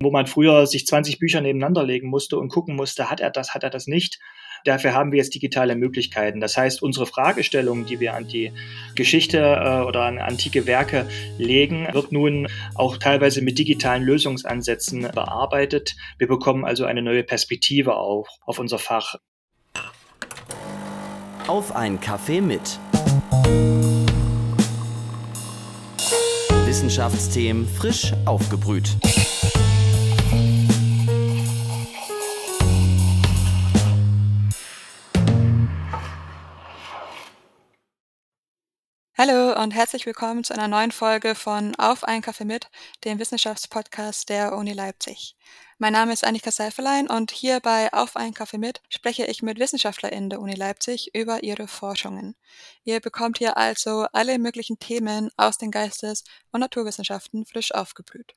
wo man früher sich 20 Bücher nebeneinander legen musste und gucken musste, hat er das, hat er das nicht. Dafür haben wir jetzt digitale Möglichkeiten. Das heißt, unsere Fragestellung, die wir an die Geschichte äh, oder an antike Werke legen, wird nun auch teilweise mit digitalen Lösungsansätzen bearbeitet. Wir bekommen also eine neue Perspektive auch auf unser Fach. Auf ein Kaffee mit. Wissenschaftsthemen frisch aufgebrüht. Hallo und herzlich willkommen zu einer neuen Folge von Auf ein Kaffee mit, dem Wissenschaftspodcast der Uni Leipzig. Mein Name ist Annika Seiferlein und hier bei Auf ein Kaffee mit spreche ich mit WissenschaftlerInnen der Uni Leipzig über ihre Forschungen. Ihr bekommt hier also alle möglichen Themen aus den Geistes- und Naturwissenschaften frisch aufgeblüht.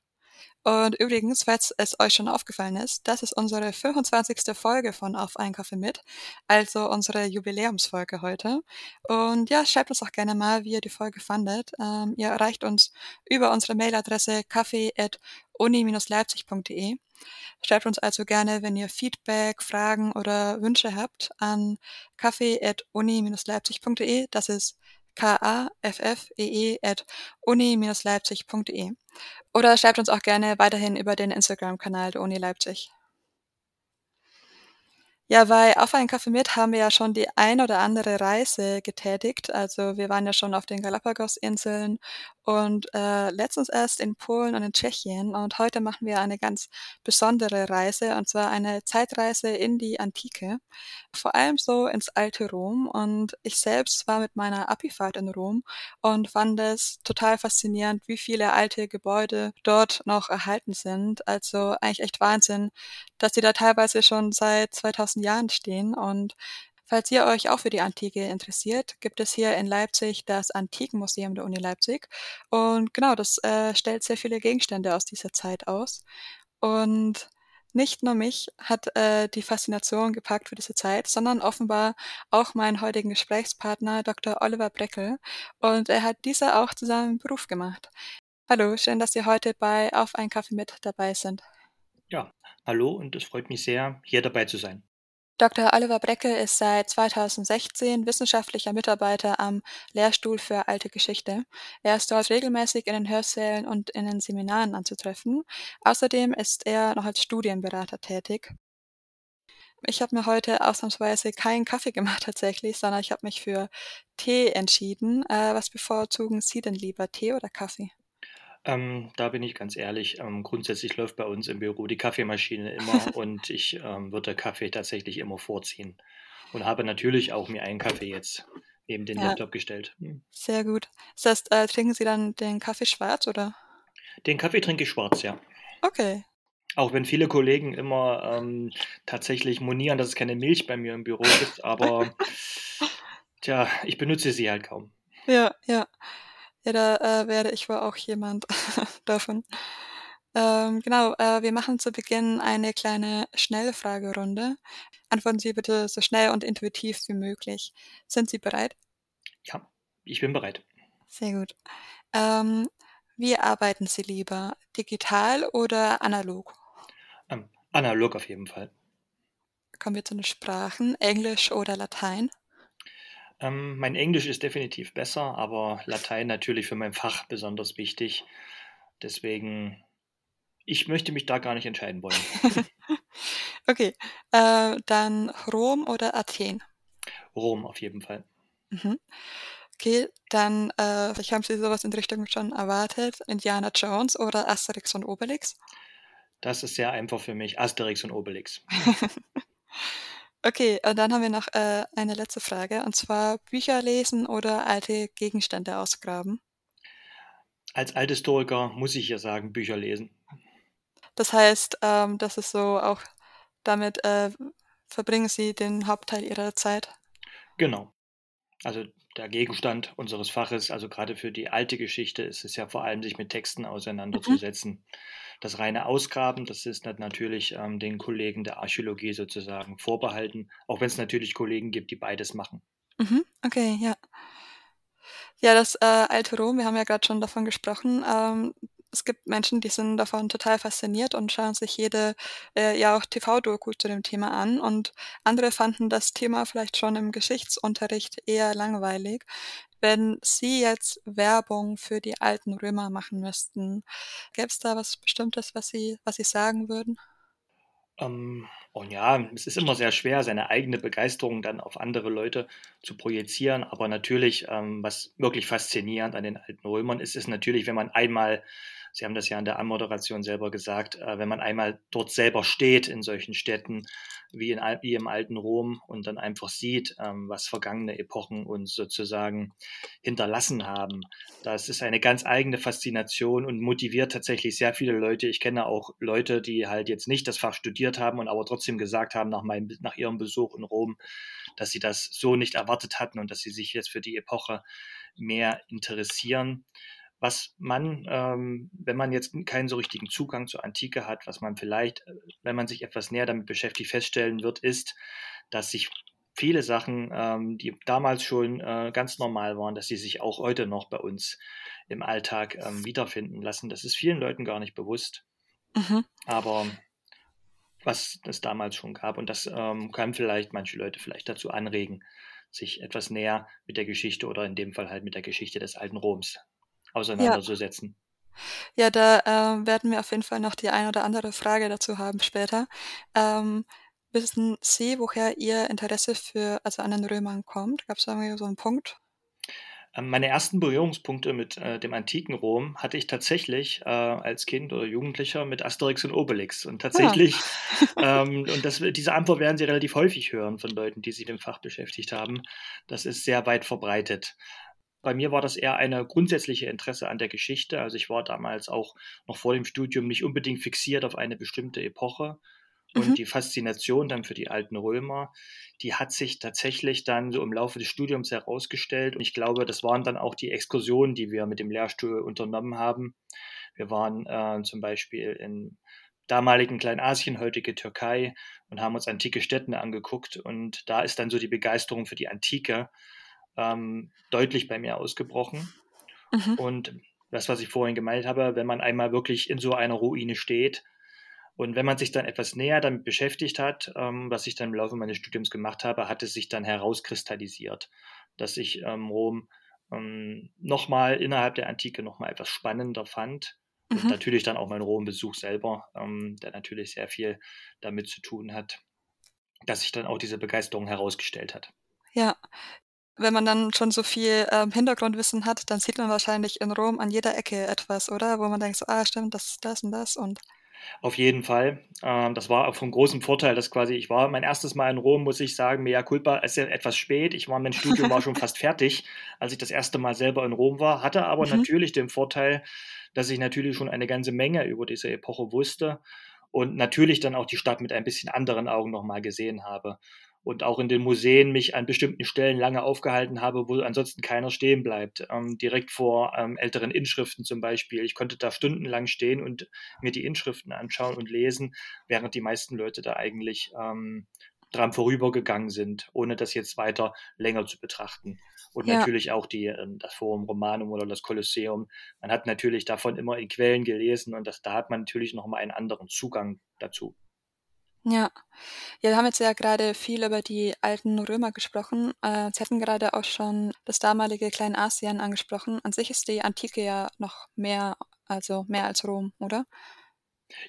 Und übrigens, falls es euch schon aufgefallen ist, das ist unsere 25. Folge von Auf einen Kaffee mit, also unsere Jubiläumsfolge heute. Und ja, schreibt uns auch gerne mal, wie ihr die Folge fandet. Ähm, ihr erreicht uns über unsere Mailadresse kaffee.uni-leipzig.de. Schreibt uns also gerne, wenn ihr Feedback, Fragen oder Wünsche habt, an kaffee.uni-leipzig.de. Das ist kaffee at uni-leipzig.de. Oder schreibt uns auch gerne weiterhin über den Instagram-Kanal der Uni Leipzig. Ja, bei Auf einen Kaffee mit haben wir ja schon die ein oder andere Reise getätigt. Also wir waren ja schon auf den Galapagos-Inseln und äh, letztens erst in Polen und in Tschechien. Und heute machen wir eine ganz besondere Reise, und zwar eine Zeitreise in die Antike, vor allem so ins alte Rom. Und ich selbst war mit meiner Abifahrt in Rom und fand es total faszinierend, wie viele alte Gebäude dort noch erhalten sind. Also eigentlich echt Wahnsinn, dass die da teilweise schon seit 2000 Jahren stehen. Und Falls ihr euch auch für die Antike interessiert, gibt es hier in Leipzig das Antikenmuseum der Uni Leipzig. Und genau, das äh, stellt sehr viele Gegenstände aus dieser Zeit aus. Und nicht nur mich hat äh, die Faszination gepackt für diese Zeit, sondern offenbar auch meinen heutigen Gesprächspartner Dr. Oliver Breckel. Und er hat dieser auch zu seinem Beruf gemacht. Hallo, schön, dass Sie heute bei Auf ein Kaffee mit dabei sind. Ja, hallo und es freut mich sehr, hier dabei zu sein. Dr. Oliver Breckel ist seit 2016 wissenschaftlicher Mitarbeiter am Lehrstuhl für Alte Geschichte. Er ist dort regelmäßig in den Hörsälen und in den Seminaren anzutreffen. Außerdem ist er noch als Studienberater tätig. Ich habe mir heute ausnahmsweise keinen Kaffee gemacht tatsächlich, sondern ich habe mich für Tee entschieden. Äh, was bevorzugen Sie denn lieber, Tee oder Kaffee? Ähm, da bin ich ganz ehrlich. Ähm, grundsätzlich läuft bei uns im Büro die Kaffeemaschine immer und ich ähm, würde Kaffee tatsächlich immer vorziehen. Und habe natürlich auch mir einen Kaffee jetzt neben den ja. Laptop gestellt. Hm. Sehr gut. Das heißt, äh, trinken Sie dann den Kaffee schwarz oder? Den Kaffee trinke ich schwarz, ja. Okay. Auch wenn viele Kollegen immer ähm, tatsächlich monieren, dass es keine Milch bei mir im Büro gibt, aber tja, ich benutze sie halt kaum. Ja, ja. Ja, da äh, werde ich wohl auch jemand davon. Ähm, genau, äh, wir machen zu Beginn eine kleine Schnellfragerunde. Antworten Sie bitte so schnell und intuitiv wie möglich. Sind Sie bereit? Ja, ich bin bereit. Sehr gut. Ähm, wie arbeiten Sie lieber? Digital oder analog? Ähm, analog auf jeden Fall. Kommen wir zu den Sprachen. Englisch oder Latein? Ähm, mein Englisch ist definitiv besser, aber Latein natürlich für mein Fach besonders wichtig. Deswegen, ich möchte mich da gar nicht entscheiden wollen. okay, äh, dann Rom oder Athen? Rom auf jeden Fall. Mhm. Okay, dann, äh, vielleicht haben Sie sowas in die Richtung schon erwartet. Indiana Jones oder Asterix und Obelix? Das ist sehr einfach für mich. Asterix und Obelix. Okay, und dann haben wir noch äh, eine letzte Frage, und zwar Bücher lesen oder alte Gegenstände ausgraben? Als Althistoriker muss ich ja sagen, Bücher lesen. Das heißt, ähm, das ist so auch damit äh, verbringen Sie den Hauptteil Ihrer Zeit? Genau. Also der Gegenstand unseres Faches, also gerade für die alte Geschichte, ist es ja vor allem, sich mit Texten auseinanderzusetzen. Mhm. Das reine Ausgraben, das ist natürlich ähm, den Kollegen der Archäologie sozusagen vorbehalten, auch wenn es natürlich Kollegen gibt, die beides machen. Mhm, okay, ja. Ja, das äh, alte Rom, wir haben ja gerade schon davon gesprochen, ähm, es gibt Menschen, die sind davon total fasziniert und schauen sich jede, äh, ja auch TV-Doku zu dem Thema an und andere fanden das Thema vielleicht schon im Geschichtsunterricht eher langweilig. Wenn Sie jetzt Werbung für die alten Römer machen müssten, gäbe es da was Bestimmtes, was Sie was Sie sagen würden? Ähm, und ja, es ist immer sehr schwer, seine eigene Begeisterung dann auf andere Leute zu projizieren. Aber natürlich, ähm, was wirklich faszinierend an den alten Römern ist, ist natürlich, wenn man einmal Sie haben das ja in der Anmoderation selber gesagt, äh, wenn man einmal dort selber steht in solchen Städten wie, in, wie im alten Rom und dann einfach sieht, ähm, was vergangene Epochen uns sozusagen hinterlassen haben. Das ist eine ganz eigene Faszination und motiviert tatsächlich sehr viele Leute. Ich kenne auch Leute, die halt jetzt nicht das Fach studiert haben und aber trotzdem gesagt haben nach, meinem, nach ihrem Besuch in Rom, dass sie das so nicht erwartet hatten und dass sie sich jetzt für die Epoche mehr interessieren was man, ähm, wenn man jetzt keinen so richtigen Zugang zur Antike hat, was man vielleicht, äh, wenn man sich etwas näher damit beschäftigt, feststellen wird, ist, dass sich viele Sachen, ähm, die damals schon äh, ganz normal waren, dass sie sich auch heute noch bei uns im Alltag ähm, wiederfinden lassen. Das ist vielen Leuten gar nicht bewusst. Mhm. Aber was es damals schon gab und das ähm, kann vielleicht manche Leute vielleicht dazu anregen, sich etwas näher mit der Geschichte oder in dem Fall halt mit der Geschichte des alten Roms auseinanderzusetzen. Ja, ja da äh, werden wir auf jeden Fall noch die ein oder andere Frage dazu haben später. Ähm, wissen Sie, woher Ihr Interesse für, also an den Römern kommt? Gab es da so einen Punkt? Ähm, meine ersten Berührungspunkte mit äh, dem antiken Rom hatte ich tatsächlich äh, als Kind oder Jugendlicher mit Asterix und Obelix. Und ah. tatsächlich, ja. ähm, und das, diese Antwort werden Sie relativ häufig hören von Leuten, die sich mit dem Fach beschäftigt haben. Das ist sehr weit verbreitet. Bei mir war das eher eine grundsätzliche Interesse an der Geschichte. Also ich war damals auch noch vor dem Studium nicht unbedingt fixiert auf eine bestimmte Epoche. Und mhm. die Faszination dann für die alten Römer, die hat sich tatsächlich dann so im Laufe des Studiums herausgestellt. Und ich glaube, das waren dann auch die Exkursionen, die wir mit dem Lehrstuhl unternommen haben. Wir waren äh, zum Beispiel in damaligen Kleinasien, heutige Türkei, und haben uns antike Städte angeguckt. Und da ist dann so die Begeisterung für die Antike ähm, deutlich bei mir ausgebrochen. Mhm. Und das, was ich vorhin gemeint habe, wenn man einmal wirklich in so einer Ruine steht und wenn man sich dann etwas näher damit beschäftigt hat, ähm, was ich dann im Laufe meines Studiums gemacht habe, hat es sich dann herauskristallisiert, dass ich ähm, Rom ähm, nochmal innerhalb der Antike nochmal etwas spannender fand. Mhm. Und natürlich dann auch mein Rom-Besuch selber, ähm, der natürlich sehr viel damit zu tun hat, dass sich dann auch diese Begeisterung herausgestellt hat. Ja, wenn man dann schon so viel ähm, Hintergrundwissen hat, dann sieht man wahrscheinlich in Rom an jeder Ecke etwas, oder? Wo man denkt, so, ah, stimmt, das ist das und das und. Auf jeden Fall. Ähm, das war auch von großem Vorteil, dass quasi, ich war mein erstes Mal in Rom, muss ich sagen, mea culpa, es ist ja etwas spät. Ich war, mein Studium war schon fast fertig, als ich das erste Mal selber in Rom war, hatte aber mhm. natürlich den Vorteil, dass ich natürlich schon eine ganze Menge über diese Epoche wusste und natürlich dann auch die Stadt mit ein bisschen anderen Augen nochmal gesehen habe und auch in den Museen mich an bestimmten Stellen lange aufgehalten habe, wo ansonsten keiner stehen bleibt. Ähm, direkt vor ähm, älteren Inschriften zum Beispiel. Ich konnte da stundenlang stehen und mir die Inschriften anschauen und lesen, während die meisten Leute da eigentlich ähm, dran vorübergegangen sind, ohne das jetzt weiter länger zu betrachten. Und ja. natürlich auch die, ähm, das Forum Romanum oder das Kolosseum. Man hat natürlich davon immer in Quellen gelesen und das, da hat man natürlich nochmal einen anderen Zugang dazu. Ja. Ja, wir haben jetzt ja gerade viel über die alten Römer gesprochen. Äh, Sie hatten gerade auch schon das damalige Kleinasien angesprochen. An sich ist die Antike ja noch mehr, also mehr als Rom, oder?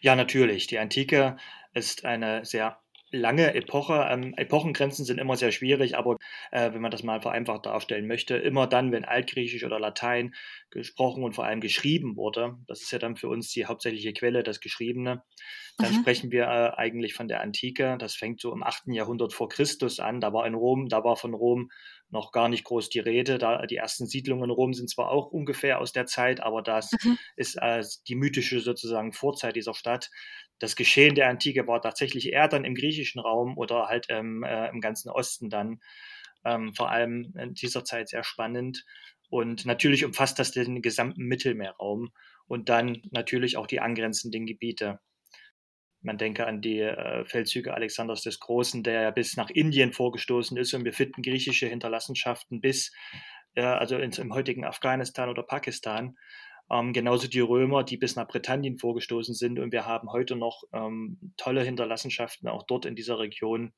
Ja, natürlich. Die Antike ist eine sehr lange Epoche. Ähm, Epochengrenzen sind immer sehr schwierig, aber äh, wenn man das mal vereinfacht darstellen möchte, immer dann, wenn Altgriechisch oder Latein gesprochen und vor allem geschrieben wurde, das ist ja dann für uns die hauptsächliche Quelle, das Geschriebene, dann mhm. sprechen wir äh, eigentlich von der Antike. Das fängt so im 8. Jahrhundert vor Christus an. Da war in Rom, da war von Rom noch gar nicht groß die Rede. Da, die ersten Siedlungen in Rom sind zwar auch ungefähr aus der Zeit, aber das mhm. ist äh, die mythische sozusagen Vorzeit dieser Stadt das Geschehen der Antike war tatsächlich eher dann im griechischen Raum oder halt ähm, äh, im ganzen Osten dann ähm, vor allem in dieser Zeit sehr spannend. Und natürlich umfasst das den gesamten Mittelmeerraum und dann natürlich auch die angrenzenden Gebiete. Man denke an die äh, Feldzüge Alexanders des Großen, der ja bis nach Indien vorgestoßen ist und wir finden griechische Hinterlassenschaften bis, äh, also ins, im heutigen Afghanistan oder Pakistan. Ähm, genauso die Römer, die bis nach Britannien vorgestoßen sind. Und wir haben heute noch ähm, tolle Hinterlassenschaften auch dort in dieser Region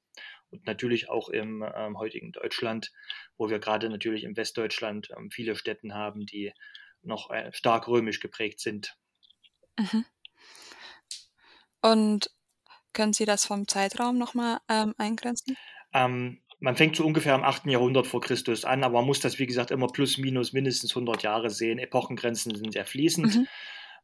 und natürlich auch im ähm, heutigen Deutschland, wo wir gerade natürlich im Westdeutschland ähm, viele Städten haben, die noch äh, stark römisch geprägt sind. Mhm. Und können Sie das vom Zeitraum nochmal ähm, eingrenzen? Ähm, man fängt so ungefähr im 8. Jahrhundert vor Christus an, aber man muss das, wie gesagt, immer plus minus mindestens 100 Jahre sehen. Epochengrenzen sind sehr fließend. Mhm.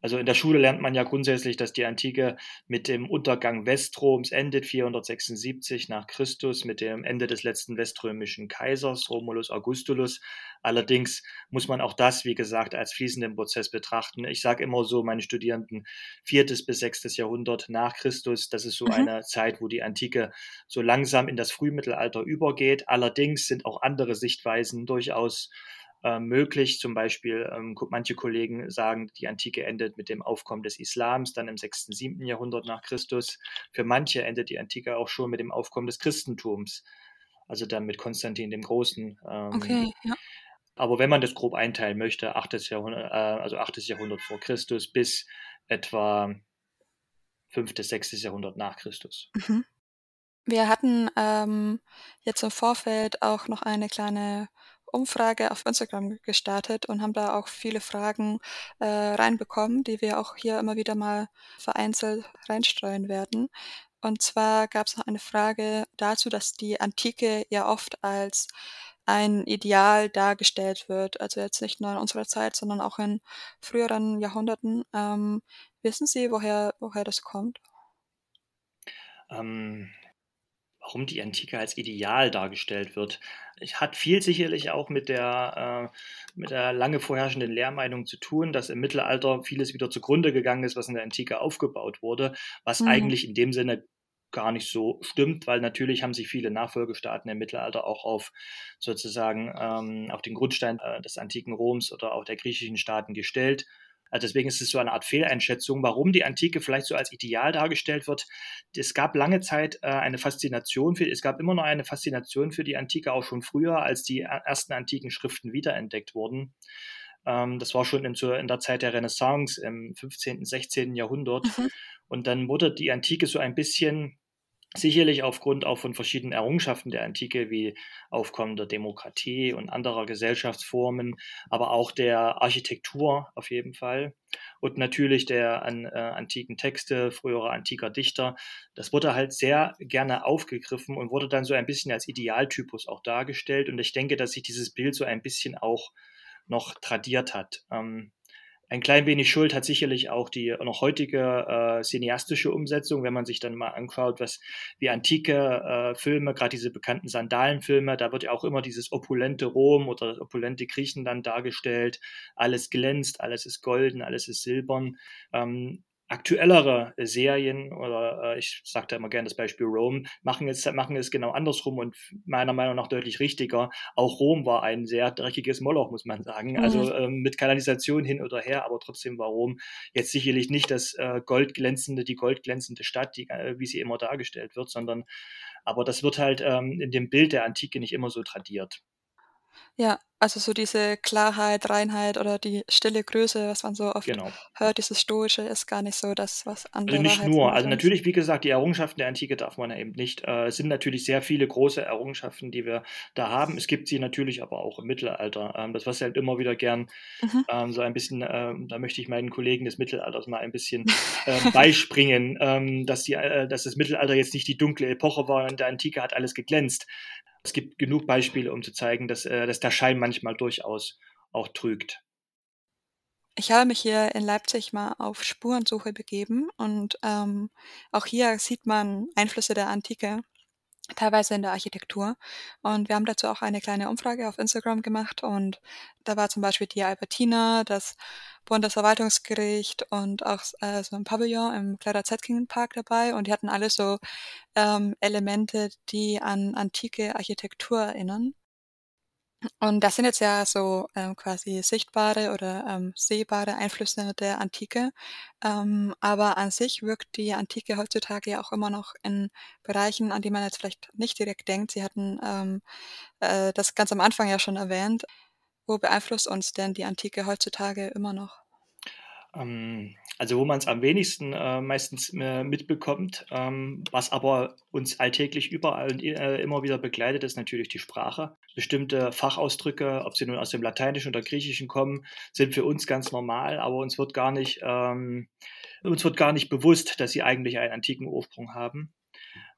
Also in der Schule lernt man ja grundsätzlich, dass die Antike mit dem Untergang Westroms endet, 476 nach Christus, mit dem Ende des letzten weströmischen Kaisers, Romulus Augustulus. Allerdings muss man auch das, wie gesagt, als fließenden Prozess betrachten. Ich sage immer so meinen Studierenden, viertes bis sechstes Jahrhundert nach Christus, das ist so mhm. eine Zeit, wo die Antike so langsam in das Frühmittelalter übergeht. Allerdings sind auch andere Sichtweisen durchaus äh, möglich. Zum Beispiel, ähm, manche Kollegen sagen, die Antike endet mit dem Aufkommen des Islams, dann im 6., 7. Jahrhundert nach Christus. Für manche endet die Antike auch schon mit dem Aufkommen des Christentums, also dann mit Konstantin dem Großen. Ähm, okay, ja. Aber wenn man das grob einteilen möchte, 8. Jahrhundert, äh, also 8. Jahrhundert vor Christus bis etwa 5. 6. Jahrhundert nach Christus. Mhm. Wir hatten ähm, jetzt im Vorfeld auch noch eine kleine Umfrage auf Instagram gestartet und haben da auch viele Fragen äh, reinbekommen, die wir auch hier immer wieder mal vereinzelt reinstreuen werden. Und zwar gab es noch eine Frage dazu, dass die Antike ja oft als ein Ideal dargestellt wird. Also jetzt nicht nur in unserer Zeit, sondern auch in früheren Jahrhunderten. Ähm, wissen Sie, woher, woher das kommt? Ähm, warum die Antike als Ideal dargestellt wird. Hat viel sicherlich auch mit der, äh, mit der lange vorherrschenden Lehrmeinung zu tun, dass im Mittelalter vieles wieder zugrunde gegangen ist, was in der Antike aufgebaut wurde, was mhm. eigentlich in dem Sinne gar nicht so stimmt, weil natürlich haben sich viele Nachfolgestaaten im Mittelalter auch auf sozusagen ähm, auf den Grundstein äh, des antiken Roms oder auch der griechischen Staaten gestellt also deswegen ist es so eine Art Fehleinschätzung, warum die Antike vielleicht so als Ideal dargestellt wird. Es gab lange Zeit äh, eine Faszination für, es gab immer noch eine Faszination für die Antike, auch schon früher, als die ersten antiken Schriften wiederentdeckt wurden. Ähm, das war schon in, in, der Zeit der Renaissance im 15., 16. Jahrhundert. Mhm. Und dann wurde die Antike so ein bisschen Sicherlich aufgrund auch von verschiedenen Errungenschaften der Antike wie Aufkommen der Demokratie und anderer Gesellschaftsformen, aber auch der Architektur auf jeden Fall und natürlich der an, äh, antiken Texte, früherer antiker Dichter. Das wurde halt sehr gerne aufgegriffen und wurde dann so ein bisschen als Idealtypus auch dargestellt. Und ich denke, dass sich dieses Bild so ein bisschen auch noch tradiert hat. Ähm, ein klein wenig Schuld hat sicherlich auch die noch heutige äh, cineastische Umsetzung, wenn man sich dann mal anschaut, was wie antike äh, Filme, gerade diese bekannten Sandalenfilme, da wird ja auch immer dieses opulente Rom oder das opulente Griechenland dargestellt. Alles glänzt, alles ist golden, alles ist silbern. Ähm, aktuellere Serien oder äh, ich sage da immer gerne das Beispiel Rome, machen es, machen es genau andersrum und meiner Meinung nach deutlich richtiger. Auch Rom war ein sehr dreckiges Moloch, muss man sagen. Mhm. Also ähm, mit Kanalisation hin oder her, aber trotzdem war Rom jetzt sicherlich nicht das äh, goldglänzende, die goldglänzende Stadt, die, äh, wie sie immer dargestellt wird, sondern aber das wird halt ähm, in dem Bild der Antike nicht immer so tradiert. Ja, also so diese Klarheit, Reinheit oder die stille Größe, was man so oft Genau. hört, dieses Stoische ist gar nicht so das, was andere Also nicht nur, also natürlich, wie gesagt, die Errungenschaften der Antike darf man ja eben nicht. Äh, es sind natürlich sehr viele große Errungenschaften, die wir da haben. Es gibt sie natürlich aber auch im Mittelalter. Ähm, das, was halt immer wieder gern Mhm. ähm, so ein bisschen, ähm, da möchte ich meinen Kollegen des Mittelalters mal ein bisschen ähm, beispringen, ähm, dass, die, äh, dass das Mittelalter jetzt nicht die dunkle Epoche war und der Antike hat alles geglänzt. Es gibt genug Beispiele, um zu zeigen, dass, äh, dass der Schein manchmal durchaus auch trügt. Ich habe mich hier in Leipzig mal auf Spurensuche begeben und ähm, auch hier sieht man Einflüsse der Antike teilweise in der Architektur. Und wir haben dazu auch eine kleine Umfrage auf Instagram gemacht und da war zum Beispiel die Albertina, das Bundesverwaltungsgericht und auch äh, so ein Pavillon im Clara Zetkin Park dabei und die hatten alle so ähm, Elemente, die an antike Architektur erinnern. Und das sind jetzt ja so ähm, quasi sichtbare oder ähm, sehbare Einflüsse der Antike. Ähm, aber an sich wirkt die Antike heutzutage ja auch immer noch in Bereichen, an die man jetzt vielleicht nicht direkt denkt. Sie hatten ähm, äh, das ganz am Anfang ja schon erwähnt. Wo beeinflusst uns denn die Antike heutzutage immer noch? Ähm, also wo man es am wenigsten äh, meistens äh, mitbekommt, ähm, was aber uns alltäglich überall und äh, immer wieder begleitet, ist natürlich die Sprache. Bestimmte Fachausdrücke, ob sie nun aus dem Lateinischen oder Griechischen kommen, sind für uns ganz normal, aber uns wird gar nicht, ähm, uns wird gar nicht bewusst, dass sie eigentlich einen antiken Ursprung haben.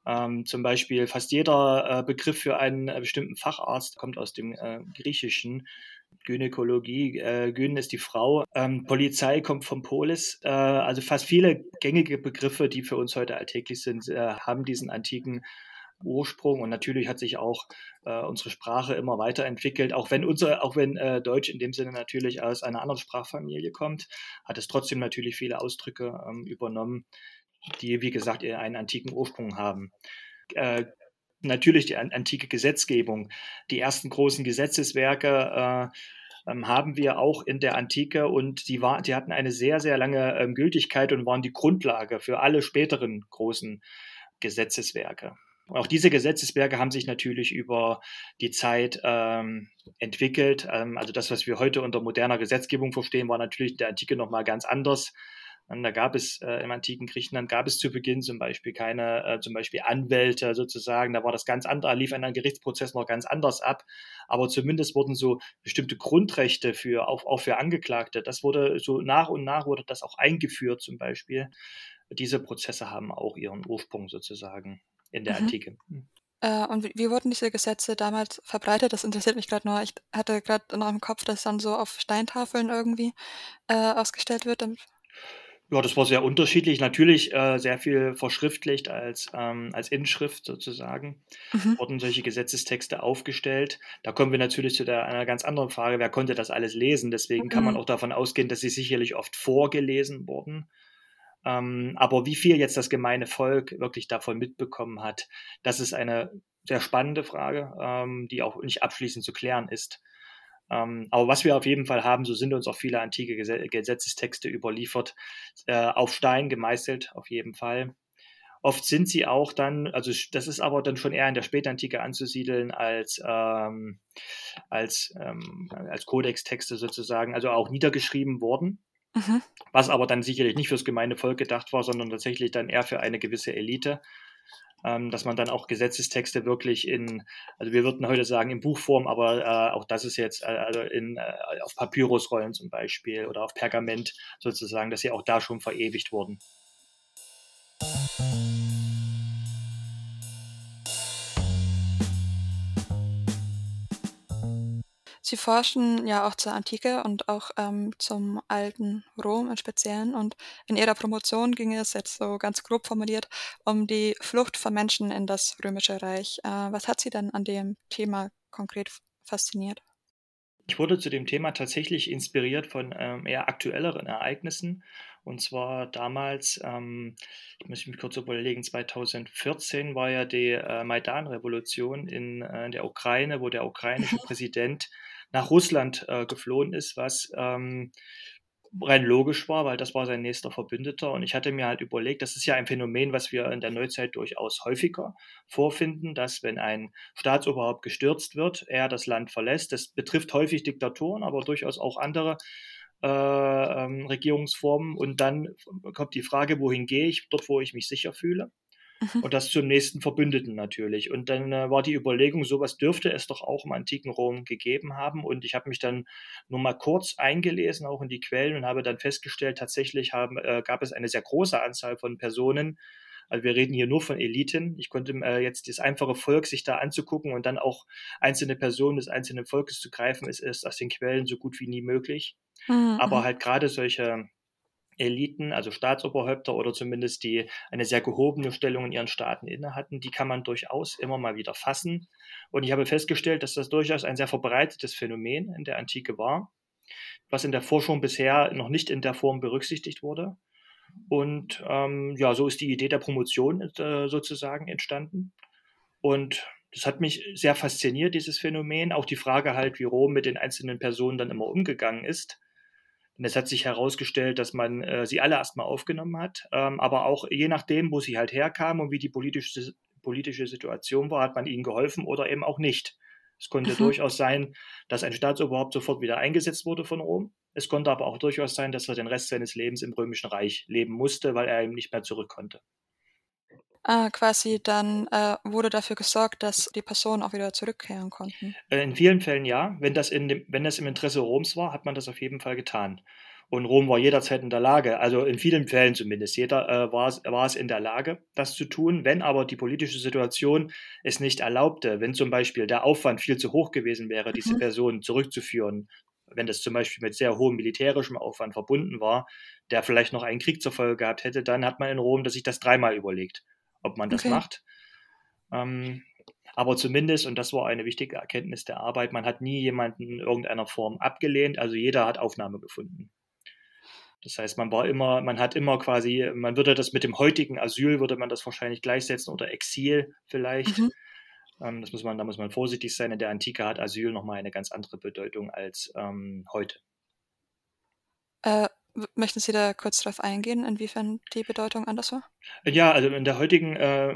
Ähm, zum Beispiel fast jeder äh, Begriff für einen äh, bestimmten Facharzt kommt aus dem äh, Griechischen. Gynäkologie, äh, Gyn ist die Frau, ähm, Polizei kommt vom Polis. Äh, also fast viele gängige Begriffe, die für uns heute alltäglich sind, äh, haben diesen antiken Ursprung und natürlich hat sich auch äh, unsere Sprache immer weiterentwickelt. Auch wenn unser, auch wenn äh, Deutsch in dem Sinne natürlich aus einer anderen Sprachfamilie kommt, hat es trotzdem natürlich viele Ausdrücke ähm, übernommen, die, wie gesagt, einen antiken Ursprung haben. Äh, natürlich die antike Gesetzgebung. Die ersten großen Gesetzeswerke äh, ähm, haben wir auch in der Antike und die, war, die hatten eine sehr, sehr lange ähm, Gültigkeit und waren die Grundlage für alle späteren großen Gesetzeswerke. Auch diese Gesetzeswerke haben sich natürlich über die Zeit ähm, entwickelt. Ähm, also das, was wir heute unter moderner Gesetzgebung verstehen, war natürlich in der Antike nochmal ganz anders. Und da gab es äh, im antiken Griechenland gab es zu Beginn zum Beispiel keine, äh, zum Beispiel Anwälte sozusagen. Da war das ganz andere, lief ein Gerichtsprozess noch ganz anders ab. Aber zumindest wurden so bestimmte Grundrechte für auch, auch für Angeklagte. Das wurde so nach und nach wurde das auch eingeführt zum Beispiel. Diese Prozesse haben auch ihren Ursprung sozusagen in der mhm. Antike. Äh, und wie, wie, wurden diese Gesetze damals verbreitet? Das interessiert mich gerade nur. Ich hatte gerade noch im Kopf, dass dann so auf Steintafeln irgendwie äh, ausgestellt wird. Ja, das war sehr unterschiedlich. Natürlich äh, sehr viel verschriftlicht als, ähm, als Inschrift sozusagen. Mhm. Wurden solche Gesetzestexte aufgestellt. Da kommen wir natürlich zu der, einer ganz anderen Frage, wer konnte das alles lesen? Deswegen mhm. kann man mhm. auch davon ausgehen, dass sie sicherlich oft vorgelesen wurden. Ähm, aber wie viel jetzt das gemeine Volk wirklich davon mitbekommen hat, das ist eine sehr spannende Frage, ähm, die auch nicht abschließend zu klären ist. Ähm, aber was wir auf jeden Fall haben, so sind uns auch viele antike Gesetzestexte überliefert, äh, auf Stein gemeißelt, auf jeden Fall. Oft sind sie auch dann, also das ist aber dann schon eher in der Spätantike anzusiedeln als, ähm, als, ähm, als Kodextexte sozusagen, also auch niedergeschrieben worden. Mhm. Was aber dann sicherlich nicht fürs gemeine Volk gedacht war, sondern tatsächlich dann eher für eine gewisse Elite ähm, dass man dann auch Gesetzestexte wirklich in, also wir würden heute sagen in Buchform, aber äh, auch das ist jetzt äh, also in, äh, auf Papyrusrollen zum Beispiel oder auf Pergament sozusagen, dass sie auch da schon verewigt wurden. Sie forschen ja auch zur Antike und auch ähm, zum alten Rom im Speziellen. Und in Ihrer Promotion ging es jetzt so ganz grob formuliert um die Flucht von Menschen in das Römische Reich. Äh, was hat Sie denn an dem Thema konkret fasziniert? Ich wurde zu dem Thema tatsächlich inspiriert von ähm, eher aktuelleren Ereignissen. Und zwar damals, ähm, ich muss mich kurz überlegen, 2014 war ja die äh, Maidan-Revolution in, äh, in der Ukraine, wo der ukrainische Präsident nach Russland äh, geflohen ist, was ähm, rein logisch war, weil das war sein nächster Verbündeter. Und ich hatte mir halt überlegt, das ist ja ein Phänomen, was wir in der Neuzeit durchaus häufiger vorfinden, dass wenn ein Staatsoberhaupt gestürzt wird, er das Land verlässt. Das betrifft häufig Diktatoren, aber durchaus auch andere äh, ähm, Regierungsformen. Und dann kommt die Frage, wohin gehe ich, dort, wo ich mich sicher fühle. Mhm. Und das zum nächsten Verbündeten natürlich. Und dann äh, war die Überlegung, sowas dürfte es doch auch im antiken Rom gegeben haben. Und ich habe mich dann nur mal kurz eingelesen, auch in die Quellen, und habe dann festgestellt, tatsächlich haben, äh, gab es eine sehr große Anzahl von Personen, also wir reden hier nur von Eliten. Ich konnte äh, jetzt das einfache Volk sich da anzugucken und dann auch einzelne Personen des einzelnen Volkes zu greifen, ist, ist aus den Quellen so gut wie nie möglich. Mhm. Aber mhm. halt gerade solche Eliten, also Staatsoberhäupter oder zumindest die eine sehr gehobene Stellung in ihren Staaten inne hatten, die kann man durchaus immer mal wieder fassen. Und ich habe festgestellt, dass das durchaus ein sehr verbreitetes Phänomen in der Antike war, was in der Forschung bisher noch nicht in der Form berücksichtigt wurde. Und ähm, ja, so ist die Idee der Promotion äh, sozusagen entstanden. Und das hat mich sehr fasziniert, dieses Phänomen. Auch die Frage halt, wie Rom mit den einzelnen Personen dann immer umgegangen ist. Und es hat sich herausgestellt, dass man äh, sie alle erstmal aufgenommen hat, ähm, aber auch je nachdem, wo sie halt herkamen und wie die politische, politische Situation war, hat man ihnen geholfen oder eben auch nicht. Es konnte mhm. durchaus sein, dass ein Staatsoberhaupt sofort wieder eingesetzt wurde von Rom. Es konnte aber auch durchaus sein, dass er den Rest seines Lebens im Römischen Reich leben musste, weil er eben nicht mehr zurück konnte. Ah, quasi dann äh, wurde dafür gesorgt, dass die Personen auch wieder zurückkehren konnten. Äh, in vielen Fällen ja. Wenn das, in dem, wenn das im Interesse Roms war, hat man das auf jeden Fall getan. Und Rom war jederzeit in der Lage, also in vielen Fällen zumindest, jeder äh, war, war es in der Lage, das zu tun. Wenn aber die politische Situation es nicht erlaubte, wenn zum Beispiel der Aufwand viel zu hoch gewesen wäre, diese mhm. Personen zurückzuführen, wenn das zum Beispiel mit sehr hohem militärischem Aufwand verbunden war, der vielleicht noch einen Krieg zur Folge gehabt hätte, dann hat man in Rom sich das dreimal überlegt, ob man das okay. macht. Ähm, aber zumindest, und das war eine wichtige Erkenntnis der Arbeit, man hat nie jemanden in irgendeiner Form abgelehnt, also jeder hat Aufnahme gefunden. Das heißt, man war immer, man hat immer quasi, man würde das mit dem heutigen Asyl, würde man das wahrscheinlich gleichsetzen oder Exil vielleicht. Mhm. Ähm, das muss man, da muss man vorsichtig sein. In der Antike hat Asyl nochmal eine ganz andere Bedeutung als ähm, heute. Äh, möchten Sie da kurz darauf eingehen, inwiefern die Bedeutung anders war? Ja, also in der heutigen äh,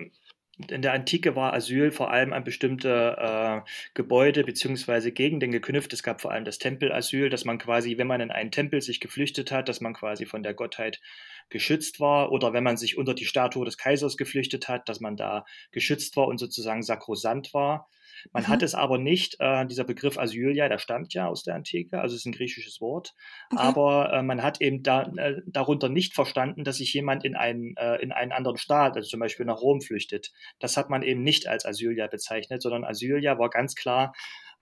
in der Antike war Asyl vor allem an bestimmte äh, Gebäude bzw. Gegenden geknüpft. Es gab vor allem das Tempelasyl, dass man quasi, wenn man in einen Tempel sich geflüchtet hat, dass man quasi von der Gottheit geschützt war oder wenn man sich unter die Statue des Kaisers geflüchtet hat, dass man da geschützt war und sozusagen sakrosant war. Man mhm. hat es aber nicht, äh, dieser Begriff Asylia, der stammt ja aus der Antike, also ist ein griechisches Wort, okay. aber äh, man hat eben da, äh, darunter nicht verstanden, dass sich jemand in einen, äh, in einen anderen Staat, also zum Beispiel nach Rom flüchtet. Das hat man eben nicht als Asylia bezeichnet, sondern Asylia war ganz klar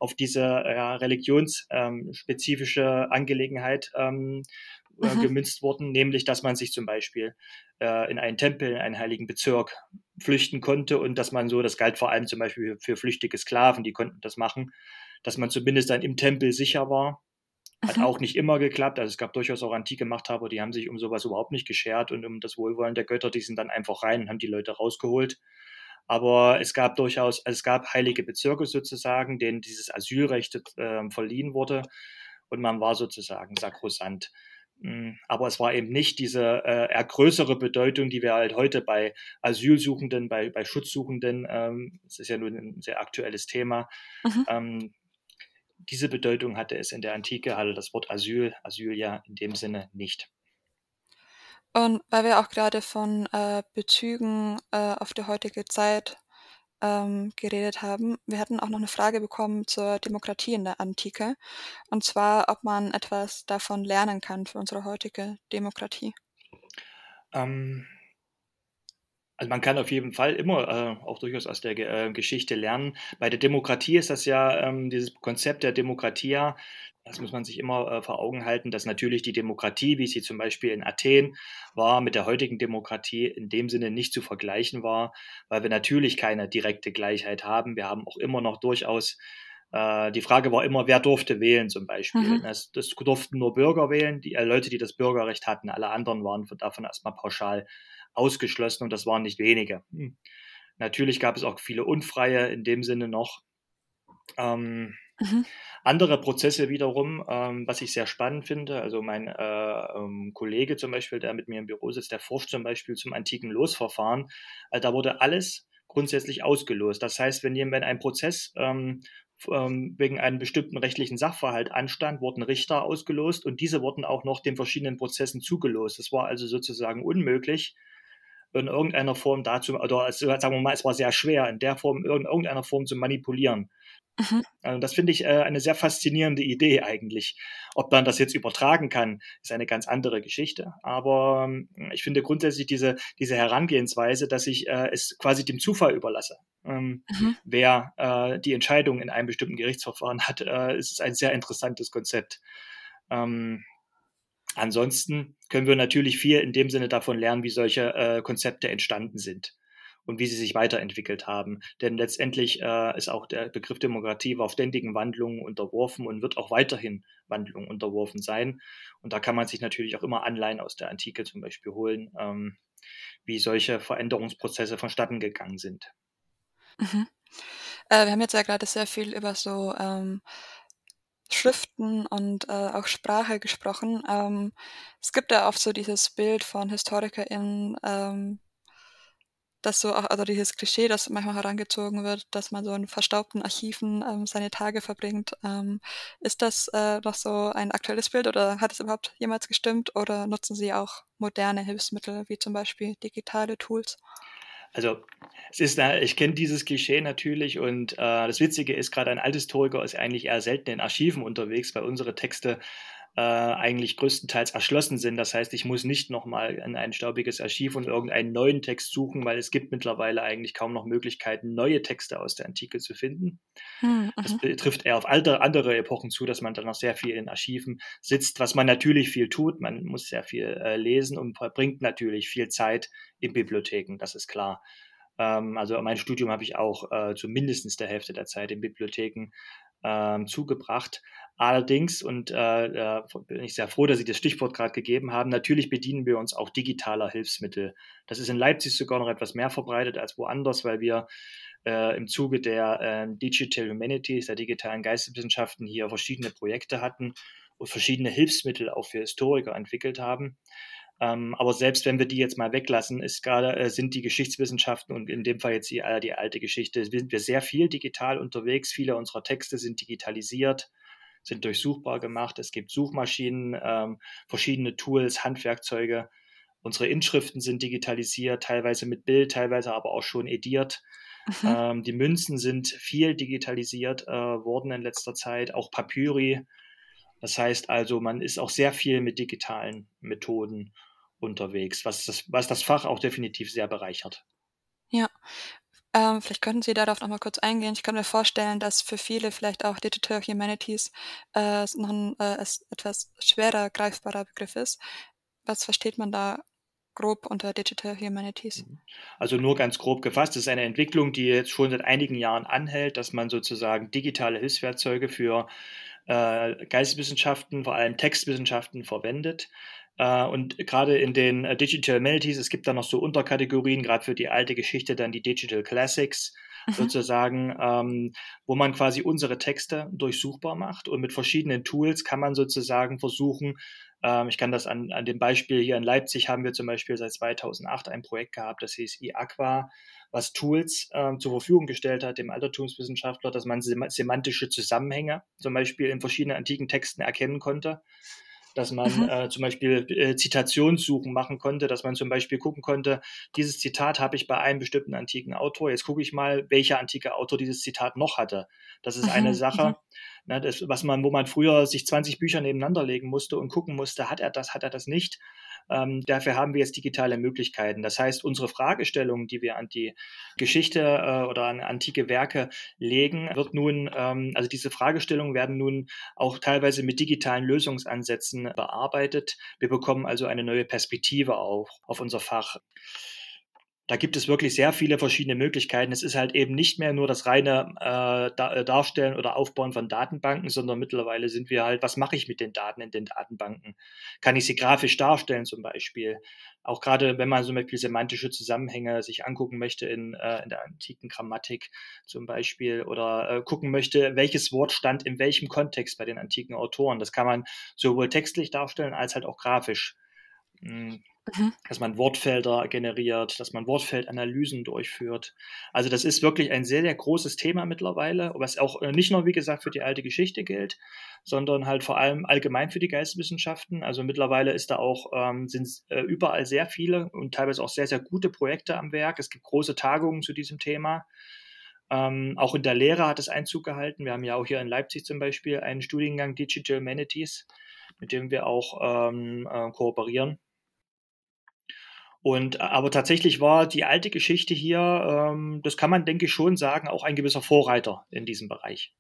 auf diese ja, religionsspezifische Angelegenheit ähm, äh, mhm. gemünzt worden, nämlich dass man sich zum Beispiel äh, in einen Tempel, in einen heiligen Bezirk flüchten konnte und dass man so, das galt vor allem zum Beispiel für, flüchtige Sklaven, die konnten das machen, dass man zumindest dann im Tempel sicher war. Hat mhm. auch nicht immer geklappt. Also es gab durchaus auch antike Machthaber, die haben sich um sowas überhaupt nicht geschert und um das Wohlwollen der Götter, die sind dann einfach rein und haben die Leute rausgeholt. Aber es gab durchaus, also es gab heilige Bezirke sozusagen, denen dieses Asylrecht äh, verliehen wurde und man war sozusagen sakrosant. Hm, aber es war eben nicht diese äh, eher größere Bedeutung, die wir halt heute bei Asylsuchenden, bei, bei Schutzsuchenden, ähm, das ist ja nun ein sehr aktuelles Thema, mhm. ähm, diese Bedeutung hatte es in der Antike, hatte das Wort Asyl, Asyl ja in dem Sinne nicht. Und weil wir auch gerade von äh, Bezügen äh, auf die heutige Zeit ähm, geredet haben. Wir hatten auch noch eine Frage bekommen zur Demokratie in der Antike. Und zwar, ob man etwas davon lernen kann für unsere heutige Demokratie. Ähm, also man kann auf jeden Fall immer äh, auch durchaus aus der äh, Geschichte lernen. Bei der Demokratie ist das ja ähm, dieses Konzept der Demokratie ja, das muss man sich immer äh, vor Augen halten, dass natürlich die Demokratie, wie sie zum Beispiel in Athen war, mit der heutigen Demokratie in dem Sinne nicht zu vergleichen war, weil wir natürlich keine direkte Gleichheit haben. Wir haben auch immer noch durchaus äh, die Frage war immer, wer durfte wählen zum Beispiel. Mhm. Das, das, durften nur Bürger wählen, die äh, Leute, die das Bürgerrecht hatten. Alle anderen waren davon erstmal pauschal ausgeschlossen und das waren nicht wenige. Hm. Natürlich gab es auch viele Unfreie in dem Sinne noch. Ähm, mhm. Andere Prozesse wiederum, ähm, was ich sehr spannend finde, also mein äh, ähm, Kollege zum Beispiel, der mit mir im Büro sitzt, der forscht zum Beispiel zum antiken Losverfahren. Also da wurde alles grundsätzlich ausgelost. Das heißt, wenn jemand ein Prozess ähm, ähm, wegen einem bestimmten rechtlichen Sachverhalt anstand, wurden Richter ausgelost und diese wurden auch noch den verschiedenen Prozessen zugelost. Es war also sozusagen unmöglich, in irgendeiner Form dazu, oder sagen wir mal, es war sehr schwer, in der Form, in irgendeiner Form zu manipulieren. Mhm. Also das finde ich äh, eine sehr faszinierende Idee eigentlich. Ob man das jetzt übertragen kann, ist eine ganz andere Geschichte. Aber ähm, ich finde grundsätzlich diese, diese Herangehensweise, dass ich äh, es quasi dem Zufall überlasse, ähm, mhm. wer äh, die Entscheidung in einem bestimmten Gerichtsverfahren hat, äh, ist ein sehr interessantes Konzept. Ähm, ansonsten können wir natürlich viel in dem Sinne davon lernen, wie solche äh, Konzepte entstanden sind und wie sie sich weiterentwickelt haben. Denn letztendlich äh, ist auch der Begriff Demokratie auf ständigen Wandlungen unterworfen und wird auch weiterhin Wandlungen unterworfen sein. Und da kann man sich natürlich auch immer Anleihen aus der Antike zum Beispiel holen, ähm, wie solche Veränderungsprozesse vonstatten gegangen sind. Mhm. Äh, wir haben jetzt ja gerade sehr viel über so ähm, Schriften und äh, auch Sprache gesprochen. Ähm, es gibt ja oft so dieses Bild von HistorikerInnen, ähm, dass so also dieses Klischee, das manchmal herangezogen wird, dass man so in verstaubten Archiven, ähm, seine Tage verbringt. Ähm, ist das, äh, noch so ein aktuelles Bild oder hat es überhaupt jemals gestimmt oder nutzen Sie auch moderne Hilfsmittel wie zum Beispiel digitale Tools? Also es ist, ich kenne dieses Klischee natürlich und äh, das Witzige ist, gerade ein Althistoriker ist eigentlich eher selten in Archiven unterwegs, weil unsere Texte äh, eigentlich größtenteils erschlossen sind. Das heißt, ich muss nicht nochmal in ein staubiges Archiv und irgendeinen neuen Text suchen, weil es gibt mittlerweile eigentlich kaum noch Möglichkeiten, neue Texte aus der Antike zu finden. Hm, das trifft eher auf alte, andere Epochen zu, dass man dann noch sehr viel in Archiven sitzt, was man natürlich viel tut. Man muss sehr viel äh, lesen und verbringt natürlich viel Zeit in Bibliotheken, das ist klar ähm, also mein Studium habe ich auch äh, zu mindestens der Hälfte der Zeit in Bibliotheken ähm, zugebracht. Allerdings, und äh, bin ich sehr froh, dass Sie das Stichwort gerade gegeben haben, natürlich bedienen wir uns auch digitaler Hilfsmittel. Das ist in Leipzig sogar noch etwas mehr verbreitet als woanders, weil wir äh, im Zuge der äh, Digital Humanities, der digitalen Geisteswissenschaften hier verschiedene Projekte hatten und verschiedene Hilfsmittel auch für Historiker entwickelt haben. Ähm, aber selbst wenn wir die jetzt mal weglassen, ist gerade, äh, sind die Geschichtswissenschaften und in dem Fall jetzt die, äh, die alte Geschichte, sind wir sehr viel digital unterwegs. Viele unserer Texte sind digitalisiert, sind durchsuchbar gemacht. Es gibt Suchmaschinen, ähm, verschiedene Tools, Handwerkzeuge. Unsere Inschriften sind digitalisiert, teilweise mit Bild, teilweise aber auch schon ediert. Mhm. Ähm, die Münzen sind viel digitalisiert äh, worden in letzter Zeit, auch Papyri. Das heißt also, man ist auch sehr viel mit digitalen Methoden unterwegs, was das, was das Fach auch definitiv sehr bereichert. Ja. Ähm, vielleicht könnten Sie darauf noch mal kurz eingehen. Ich kann mir vorstellen, dass für viele vielleicht auch Digital Humanities äh, noch ein äh, etwas schwerer greifbarer Begriff ist. Was versteht man da grob unter Digital Humanities? Mhm. Also nur ganz grob gefasst, es ist eine Entwicklung, die jetzt schon seit einigen Jahren anhält, dass man sozusagen digitale Hilfswerkzeuge für äh, Geisteswissenschaften, vor allem Textwissenschaften verwendet. Äh, und gerade in den äh, Digital Humanities, es gibt da noch so Unterkategorien, gerade für die alte Geschichte dann die Digital Classics, mhm. sozusagen, ähm, wo man quasi unsere Texte durchsuchbar macht und mit verschiedenen Tools kann man sozusagen versuchen, ähm, ich kann das an, an dem Beispiel hier in Leipzig haben wir zum Beispiel seit 2008 ein Projekt gehabt, das hieß eAqua, was Tools ähm, zur Verfügung gestellt hat, dem Altertumswissenschaftler, dass man semantische Zusammenhänge zum Beispiel in verschiedenen antiken Texten erkennen konnte dass man mhm. äh, zum Beispiel äh, Zitationssuchen machen konnte, dass man zum Beispiel gucken konnte, dieses Zitat habe ich bei einem bestimmten antiken Autor, jetzt gucke ich mal, welcher antike Autor dieses Zitat noch hatte. Das ist mhm. eine Sache. Ne, das, was man, wo man früher sich 20 Bücher nebeneinander legen musste und gucken musste, hat er das, hat er das nicht. Ähm, dafür haben wir jetzt digitale Möglichkeiten. Das heißt, unsere Fragestellungen, die wir an die Geschichte äh, oder an antike Werke legen, wird nun, ähm, also diese Fragestellungen werden nun auch teilweise mit digitalen Lösungsansätzen bearbeitet. Wir bekommen also eine neue Perspektive auf, auf unser Fach da gibt es wirklich sehr viele verschiedene Möglichkeiten. Es ist halt eben nicht mehr nur das reine äh, da, Darstellen oder Aufbauen von Datenbanken, sondern mittlerweile sind wir halt, was mache ich mit den Daten in den Datenbanken? Kann ich sie grafisch darstellen zum Beispiel? Auch gerade wenn man zum Beispiel semantische Zusammenhänge sich angucken möchte in, äh, in der antiken Grammatik zum Beispiel oder äh, gucken möchte, welches Wort stand in welchem Kontext bei den antiken Autoren. Das kann man sowohl textlich darstellen als halt auch grafisch. Hm, Mhm. Dass man Wortfelder generiert, dass man Wortfeldanalysen durchführt. Also das ist wirklich ein sehr, sehr großes Thema mittlerweile, was auch äh, nicht nur, wie gesagt, für die alte Geschichte gilt, sondern halt vor allem allgemein für die Geisteswissenschaften. Also mittlerweile ist da auch, ähm, sind äh, überall sehr viele und teilweise auch sehr, sehr gute Projekte am Werk. Es gibt große Tagungen zu diesem Thema. Ähm, auch in der Lehre hat es Einzug gehalten. Wir haben ja auch hier in Leipzig zum Beispiel einen Studiengang Digital Humanities, mit dem wir auch ähm, äh, kooperieren. Und äh, aber tatsächlich war die alte Geschichte hier, ähm, das kann man, denke ich, schon sagen, auch ein gewisser Vorreiter in diesem Bereich.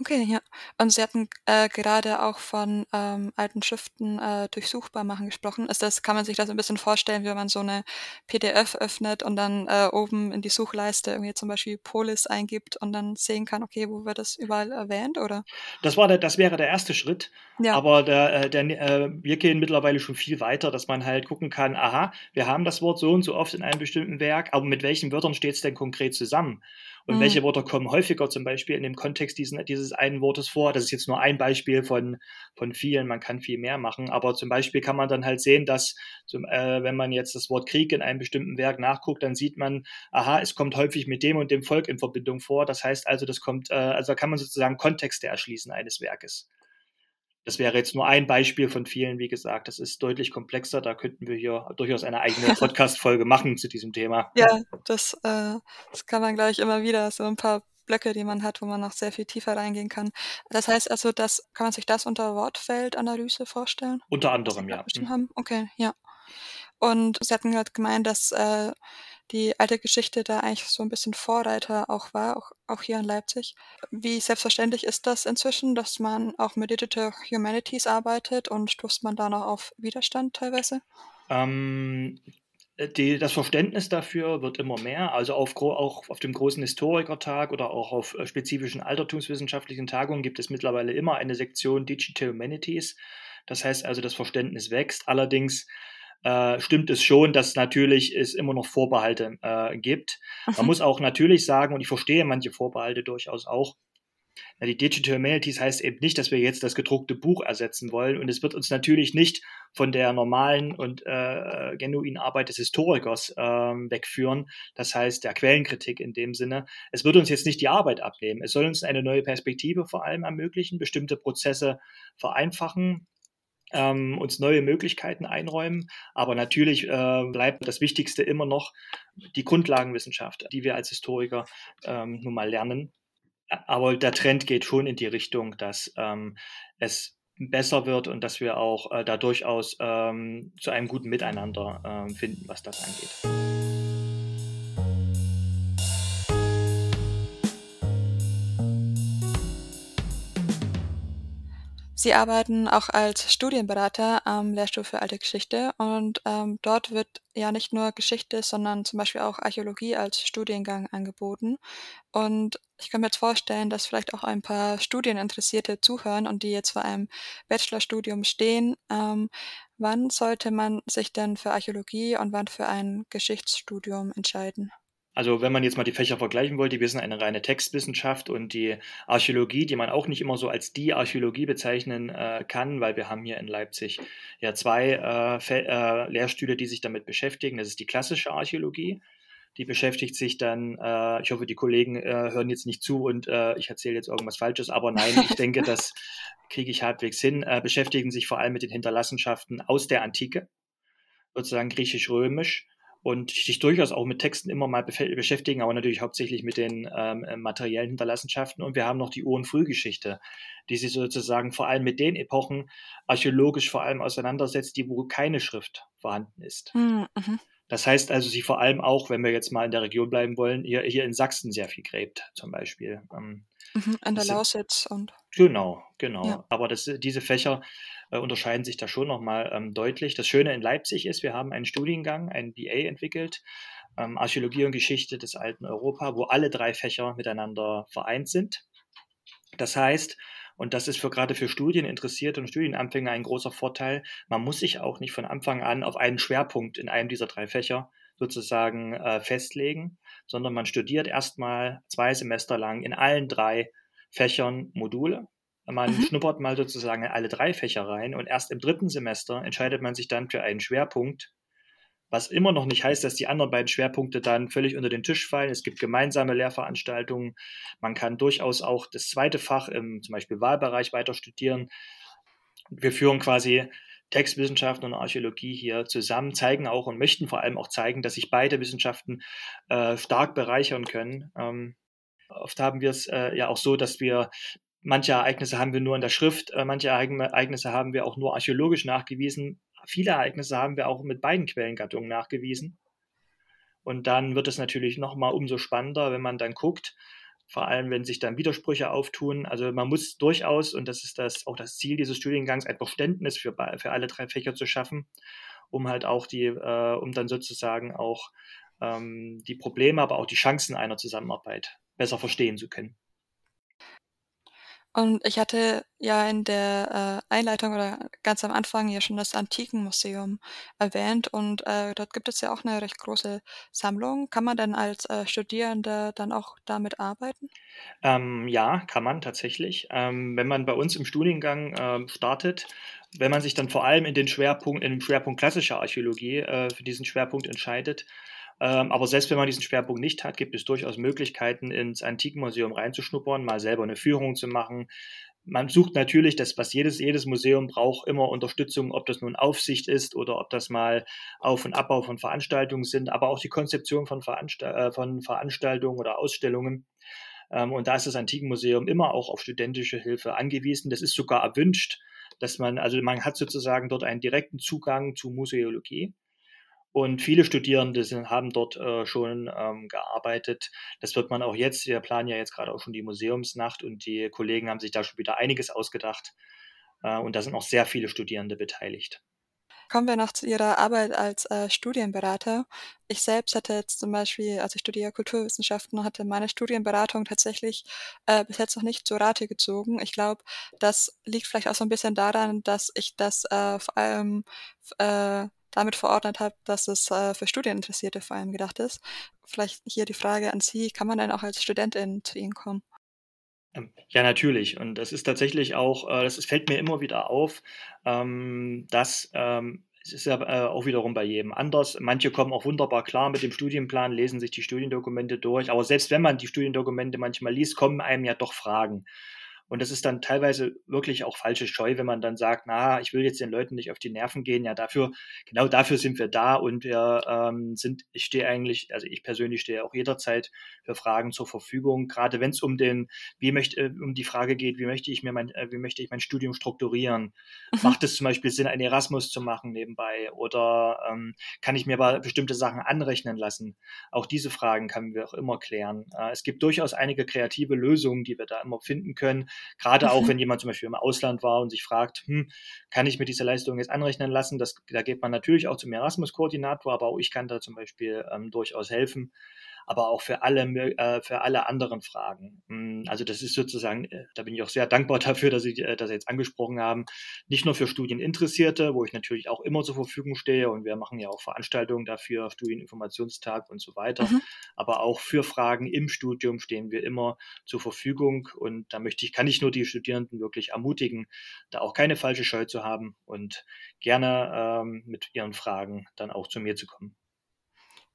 Okay, ja. Und Sie hatten äh, gerade auch von ähm, alten Schriften äh, durchsuchbar machen gesprochen. Ist das, kann man sich das ein bisschen vorstellen, wie wenn man so eine PDF öffnet und dann äh, oben in die Suchleiste irgendwie zum Beispiel Polis eingibt und dann sehen kann, okay, wo wird das überall erwähnt, oder? Das war der, das wäre der erste Schritt. Ja. Aber der, äh, der, äh, wir gehen mittlerweile schon viel weiter, dass man halt gucken kann, aha, wir haben das Wort so und so oft in einem bestimmten Werk, aber mit welchen Wörtern steht es denn konkret zusammen? Und mhm. welche Wörter kommen häufiger zum Beispiel in dem Kontext diesen, dieses einen Wortes vor. Das ist jetzt nur ein Beispiel von, von vielen, man kann viel mehr machen, aber zum Beispiel kann man dann halt sehen, dass zum, äh, wenn man jetzt das Wort Krieg in einem bestimmten Werk nachguckt, dann sieht man, aha, es kommt häufig mit dem und dem Volk in Verbindung vor. Das heißt also, das kommt, äh, also da kann man sozusagen Kontexte erschließen eines Werkes. Das wäre jetzt nur ein Beispiel von vielen, wie gesagt. Das ist deutlich komplexer. Da könnten wir hier durchaus eine eigene Podcast-Folge machen zu diesem Thema. Ja, das, äh, das kann man, glaube ich, immer wieder. So ein paar Blöcke, die man hat, wo man noch sehr viel tiefer reingehen kann. Das heißt also, das kann man sich das unter Wortfeldanalyse vorstellen? Unter anderem, ja. Mhm. Haben? Okay, ja. Und Sie hatten gerade gemeint, dass äh, die alte Geschichte da eigentlich so ein bisschen Vorreiter auch war, auch, auch hier in Leipzig. Wie selbstverständlich ist das inzwischen, dass man auch mit Digital Humanities arbeitet und stoßt man da noch auf Widerstand teilweise? Ähm, die, das Verständnis dafür wird immer mehr. Also auf, auch auf dem großen Historikertag oder auch auf äh, spezifischen altertumswissenschaftlichen Tagungen gibt es mittlerweile immer eine Sektion Digital Humanities. Das heißt also, das Verständnis wächst. Allerdings äh, stimmt es schon, dass natürlich es immer noch Vorbehalte äh, gibt. Man muss auch natürlich sagen, und ich verstehe manche Vorbehalte durchaus auch, ja, die Digital Humanities heißt eben nicht, dass wir jetzt das gedruckte Buch ersetzen wollen. Und es wird uns natürlich nicht von der normalen und äh, genuinen Arbeit des Historikers äh, wegführen. Das heißt, der Quellenkritik in dem Sinne. Es wird uns jetzt nicht die Arbeit abnehmen. Es soll uns eine neue Perspektive vor allem ermöglichen, bestimmte Prozesse vereinfachen, ähm, uns neue Möglichkeiten einräumen. Aber natürlich äh, bleibt das Wichtigste immer noch die Grundlagenwissenschaft, die wir als Historiker ähm, nun mal lernen. Aber der Trend geht schon in die Richtung, dass ähm, es besser wird und dass wir auch äh, da durchaus ähm, zu einem guten Miteinander äh, finden, was das angeht. Sie arbeiten auch als Studienberater am Lehrstuhl für Alte Geschichte und ähm, dort wird ja nicht nur Geschichte, sondern zum Beispiel auch Archäologie als Studiengang angeboten. Und ich kann mir jetzt vorstellen, dass vielleicht auch ein paar Studieninteressierte zuhören und die jetzt vor einem Bachelorstudium stehen. Ähm, wann sollte man sich denn für Archäologie und wann für ein Geschichtsstudium entscheiden? Also wenn man jetzt mal die Fächer vergleichen wollte, wir sind eine reine Textwissenschaft und die Archäologie, die man auch nicht immer so als die Archäologie bezeichnen äh, kann, weil wir haben hier in Leipzig ja zwei äh, äh, Lehrstühle, die sich damit beschäftigen. Das ist die klassische Archäologie. Die beschäftigt sich dann, äh, ich hoffe, die Kollegen äh, hören jetzt nicht zu und äh, ich erzähle jetzt irgendwas Falsches, aber nein, ich denke, das kriege ich halbwegs hin, beschäftigen sich vor allem mit den Hinterlassenschaften aus der Antike, sozusagen griechisch-römisch und sich durchaus auch mit Texten immer mal beschäftigen, aber natürlich hauptsächlich mit den ähm, äh, materiellen Hinterlassenschaften. Und wir haben noch die Ur- und Frühgeschichte, die sich sozusagen vor allem mit den Epochen archäologisch vor allem auseinandersetzt, die wo keine Schrift vorhanden ist. Hm, mhm. Das heißt also, sie vor allem auch, wenn wir jetzt mal in der Region bleiben wollen, hier, hier in Sachsen sehr viel gräbt, zum Beispiel. Ähm, mhm, an der Lausitz und. Genau, genau. Ja. Aber das, diese Fächer äh, unterscheiden sich da schon nochmal ähm, deutlich. Das Schöne in Leipzig ist, wir haben einen Studiengang, einen BA entwickelt, ähm, Archäologie und Geschichte des alten Europa, wo alle drei Fächer miteinander vereint sind. Das heißt, und das ist für gerade für Studieninteressierte und Studienanfänger ein großer Vorteil. Man muss sich auch nicht von Anfang an auf einen Schwerpunkt in einem dieser drei Fächer sozusagen äh, festlegen, sondern man studiert erstmal zwei Semester lang in allen drei Fächern Module man mhm. schnuppert mal sozusagen in alle drei Fächer rein und erst im dritten Semester entscheidet man sich dann für einen Schwerpunkt, was immer noch nicht heißt, dass die anderen beiden Schwerpunkte dann völlig unter den Tisch fallen. Es gibt gemeinsame Lehrveranstaltungen. Man kann durchaus auch das zweite Fach im zum Beispiel Wahlbereich weiter studieren. Wir führen quasi Textwissenschaften und Archäologie hier zusammen, zeigen auch und möchten vor allem auch zeigen, dass sich beide Wissenschaften äh, stark bereichern können. Ähm, oft haben wir es äh, ja auch so, dass wir Manche Ereignisse haben wir nur in der Schrift, äh, manche Ereignisse haben wir auch nur archäologisch nachgewiesen. Viele Ereignisse haben wir auch mit beiden Quellengattungen nachgewiesen. Und dann wird es natürlich nochmal umso spannender, wenn man dann guckt, vor allem wenn sich dann Widersprüche auftun. Also man muss durchaus, und das ist das, auch das Ziel dieses Studiengangs, ein Verständnis für, für alle drei Fächer zu schaffen, um halt auch die, äh, um dann sozusagen auch ähm, die Probleme, aber auch die Chancen einer Zusammenarbeit besser verstehen zu können. Und ich hatte ja in der, äh, Einleitung oder ganz am Anfang ja schon das Antikenmuseum erwähnt und, äh, dort gibt es ja auch 'ne recht große Sammlung. Kann man denn als, äh, Studierender dann auch damit arbeiten? Ähm, ja, kann man tatsächlich. Ähm, wenn man bei uns im Studiengang, ähm, startet, wenn man sich dann vor allem in den Schwerpunkt in den Schwerpunkt klassischer Archäologie, äh, für diesen Schwerpunkt entscheidet aber selbst wenn man diesen Schwerpunkt nicht hat, gibt es durchaus Möglichkeiten, ins Antikenmuseum reinzuschnuppern, mal selber eine Führung zu machen. Man sucht natürlich das, was jedes, jedes Museum braucht, immer Unterstützung, ob das nun Aufsicht ist oder ob das mal Auf- und Abbau von Veranstaltungen sind, aber auch die Konzeption von, Veranstalt äh, von Veranstaltungen oder Ausstellungen. Ähm, und da ist das Antikenmuseum immer auch auf studentische Hilfe angewiesen. Das ist sogar erwünscht, dass man, also man hat sozusagen dort einen direkten Zugang zu Museologie. Und viele Studierende sind, haben dort äh, schon ähm, gearbeitet. Das wird man auch jetzt, wir planen ja jetzt gerade auch schon die Museumsnacht und die Kollegen haben sich da schon wieder einiges ausgedacht. Äh, und da sind auch sehr viele Studierende beteiligt. Kommen wir noch zu Ihrer Arbeit als äh, Studienberater. Ich selbst hatte jetzt zum Beispiel, also ich studiere Kulturwissenschaften, hatte meine Studienberatung tatsächlich äh, bis jetzt noch nicht zu Rate gezogen. Ich glaube, das liegt vielleicht auch so ein bisschen daran, dass ich das äh, vor allem äh, damit verordnet habe, dass es äh, für Studieninteressierte vor allem gedacht ist. Vielleicht hier die Frage an Sie, kann man denn auch als Studentin zu Ihnen kommen? Ähm, ja, natürlich. Und das ist tatsächlich auch, äh, das fällt mir immer wieder auf, ähm, dass ähm, es ist ja äh, auch wiederum bei jedem anders. Manche kommen auch wunderbar klar mit dem Studienplan, lesen sich die Studiendokumente durch. Aber selbst wenn man die Studiendokumente manchmal liest, kommen einem ja doch Fragen. Und das ist dann teilweise wirklich auch falsche Scheu, wenn man dann sagt, na, ich will jetzt den Leuten nicht auf die Nerven gehen. Ja, dafür, genau dafür sind wir da und wir ähm, sind, ich stehe eigentlich, also ich persönlich stehe auch jederzeit für Fragen zur Verfügung, gerade wenn es um den, wie möchte, äh, um die Frage geht, wie möchte ich mir mein, äh, wie möchte ich mein Studium strukturieren? Mhm. Macht es zum Beispiel Sinn, einen Erasmus zu machen nebenbei? Oder ähm, kann ich mir aber bestimmte Sachen anrechnen lassen? Auch diese Fragen können wir auch immer klären. Äh, es gibt durchaus einige kreative Lösungen, die wir da immer finden können Gerade auch, mhm. wenn jemand zum Beispiel im Ausland war und sich fragt, hm, kann ich mir diese Leistung jetzt anrechnen lassen? Das, da geht man natürlich auch zum Erasmus-Koordinator, aber auch ich kann da zum Beispiel ähm, durchaus helfen aber auch für alle, äh, für alle anderen Fragen. Hm, also das ist sozusagen, äh, da bin ich auch sehr dankbar dafür, dass Sie, äh, das jetzt angesprochen haben, nicht nur für Studieninteressierte, wo ich natürlich auch immer zur Verfügung stehe und wir machen ja auch Veranstaltungen dafür, Studieninformationstag und so weiter, mhm. aber auch für Fragen im Studium stehen wir immer zur Verfügung und da möchte ich, kann ich nur die Studierenden wirklich ermutigen, da auch keine falsche Scheu zu haben und gerne ähm, mit ihren Fragen dann auch zu mir zu kommen.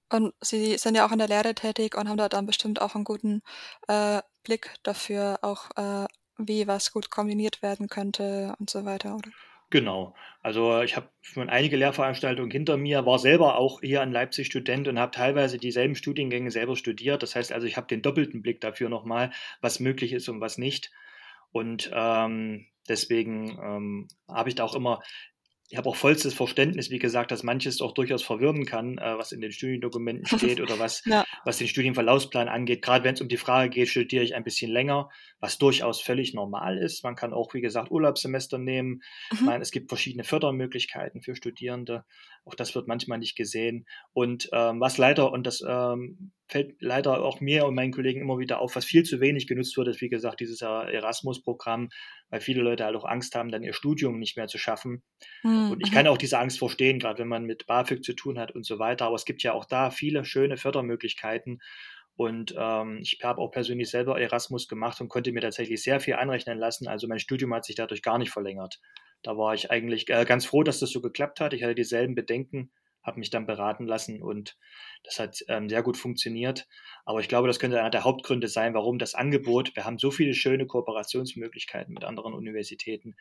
Und Sie sind ja auch in der Lehre tätig und haben da dann bestimmt auch einen guten, äh, Blick dafür, auch, äh, wie was gut kombiniert werden könnte und so weiter, oder? Genau. Also, ich habe schon einige Lehrveranstaltungen hinter mir, war selber auch hier in Leipzig Student und habe teilweise dieselben Studiengänge selber studiert. Das heißt also, ich habe den doppelten Blick dafür nochmal, was möglich ist und was nicht. Und, ähm, deswegen, ähm, habe ich da auch immer ich habe auch vollstes Verständnis, wie gesagt, dass manches auch durchaus verwirren kann, äh, was in den Studiendokumenten steht oder was, ja. was den Studienverlaufsplan angeht. Gerade wenn es um die Frage geht, studiere ich ein bisschen länger, was durchaus völlig normal ist. Man kann auch, wie gesagt, Urlaubssemester nehmen. Mhm. Man, es gibt verschiedene Fördermöglichkeiten für Studierende. Auch das wird manchmal nicht gesehen. Und ähm, was leider, und das ähm, fällt leider auch mir und meinen Kollegen immer wieder auf, was viel zu wenig genutzt wird, ist, wie gesagt, dieses Erasmus-Programm, weil viele Leute halt auch Angst haben, dann ihr Studium nicht mehr zu schaffen. Mhm. Und ich kann auch diese Angst verstehen, gerade wenn man mit BAföG zu tun hat und so weiter. Aber es gibt ja auch da viele schöne Fördermöglichkeiten. Und ähm, ich habe auch persönlich selber Erasmus gemacht und konnte mir tatsächlich sehr viel anrechnen lassen. Also mein Studium hat sich dadurch gar nicht verlängert. Da war ich eigentlich äh, ganz froh, dass das so geklappt hat. Ich hatte dieselben Bedenken, habe mich dann beraten lassen und das hat ähm, sehr gut funktioniert. Aber ich glaube, das könnte einer der Hauptgründe sein, warum das Angebot, wir haben so viele schöne Kooperationsmöglichkeiten mit anderen Universitäten,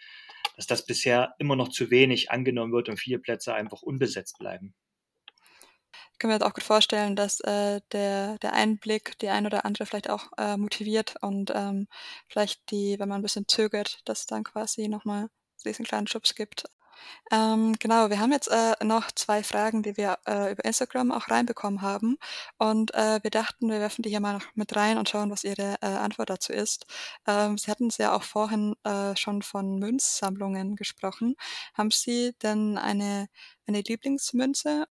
dass das bisher immer noch zu wenig angenommen wird und viele Plätze einfach unbesetzt bleiben. Ich kann mir jetzt auch gut vorstellen, dass äh, der, der Einblick die ein oder andere vielleicht auch äh, motiviert und ähm, vielleicht die, wenn man ein bisschen zögert, dass dann quasi nochmal diesen kleinen Schubs gibt. Ähm, genau, wir haben jetzt äh, noch zwei Fragen, die wir äh, über Instagram auch reinbekommen haben. Und äh, wir dachten, wir werfen die hier mal noch mit rein und schauen, was Ihre äh, Antwort dazu ist. Ähm, Sie hatten es ja auch vorhin äh, schon von Münzsammlungen gesprochen. Haben Sie denn eine, eine Lieblingsmünze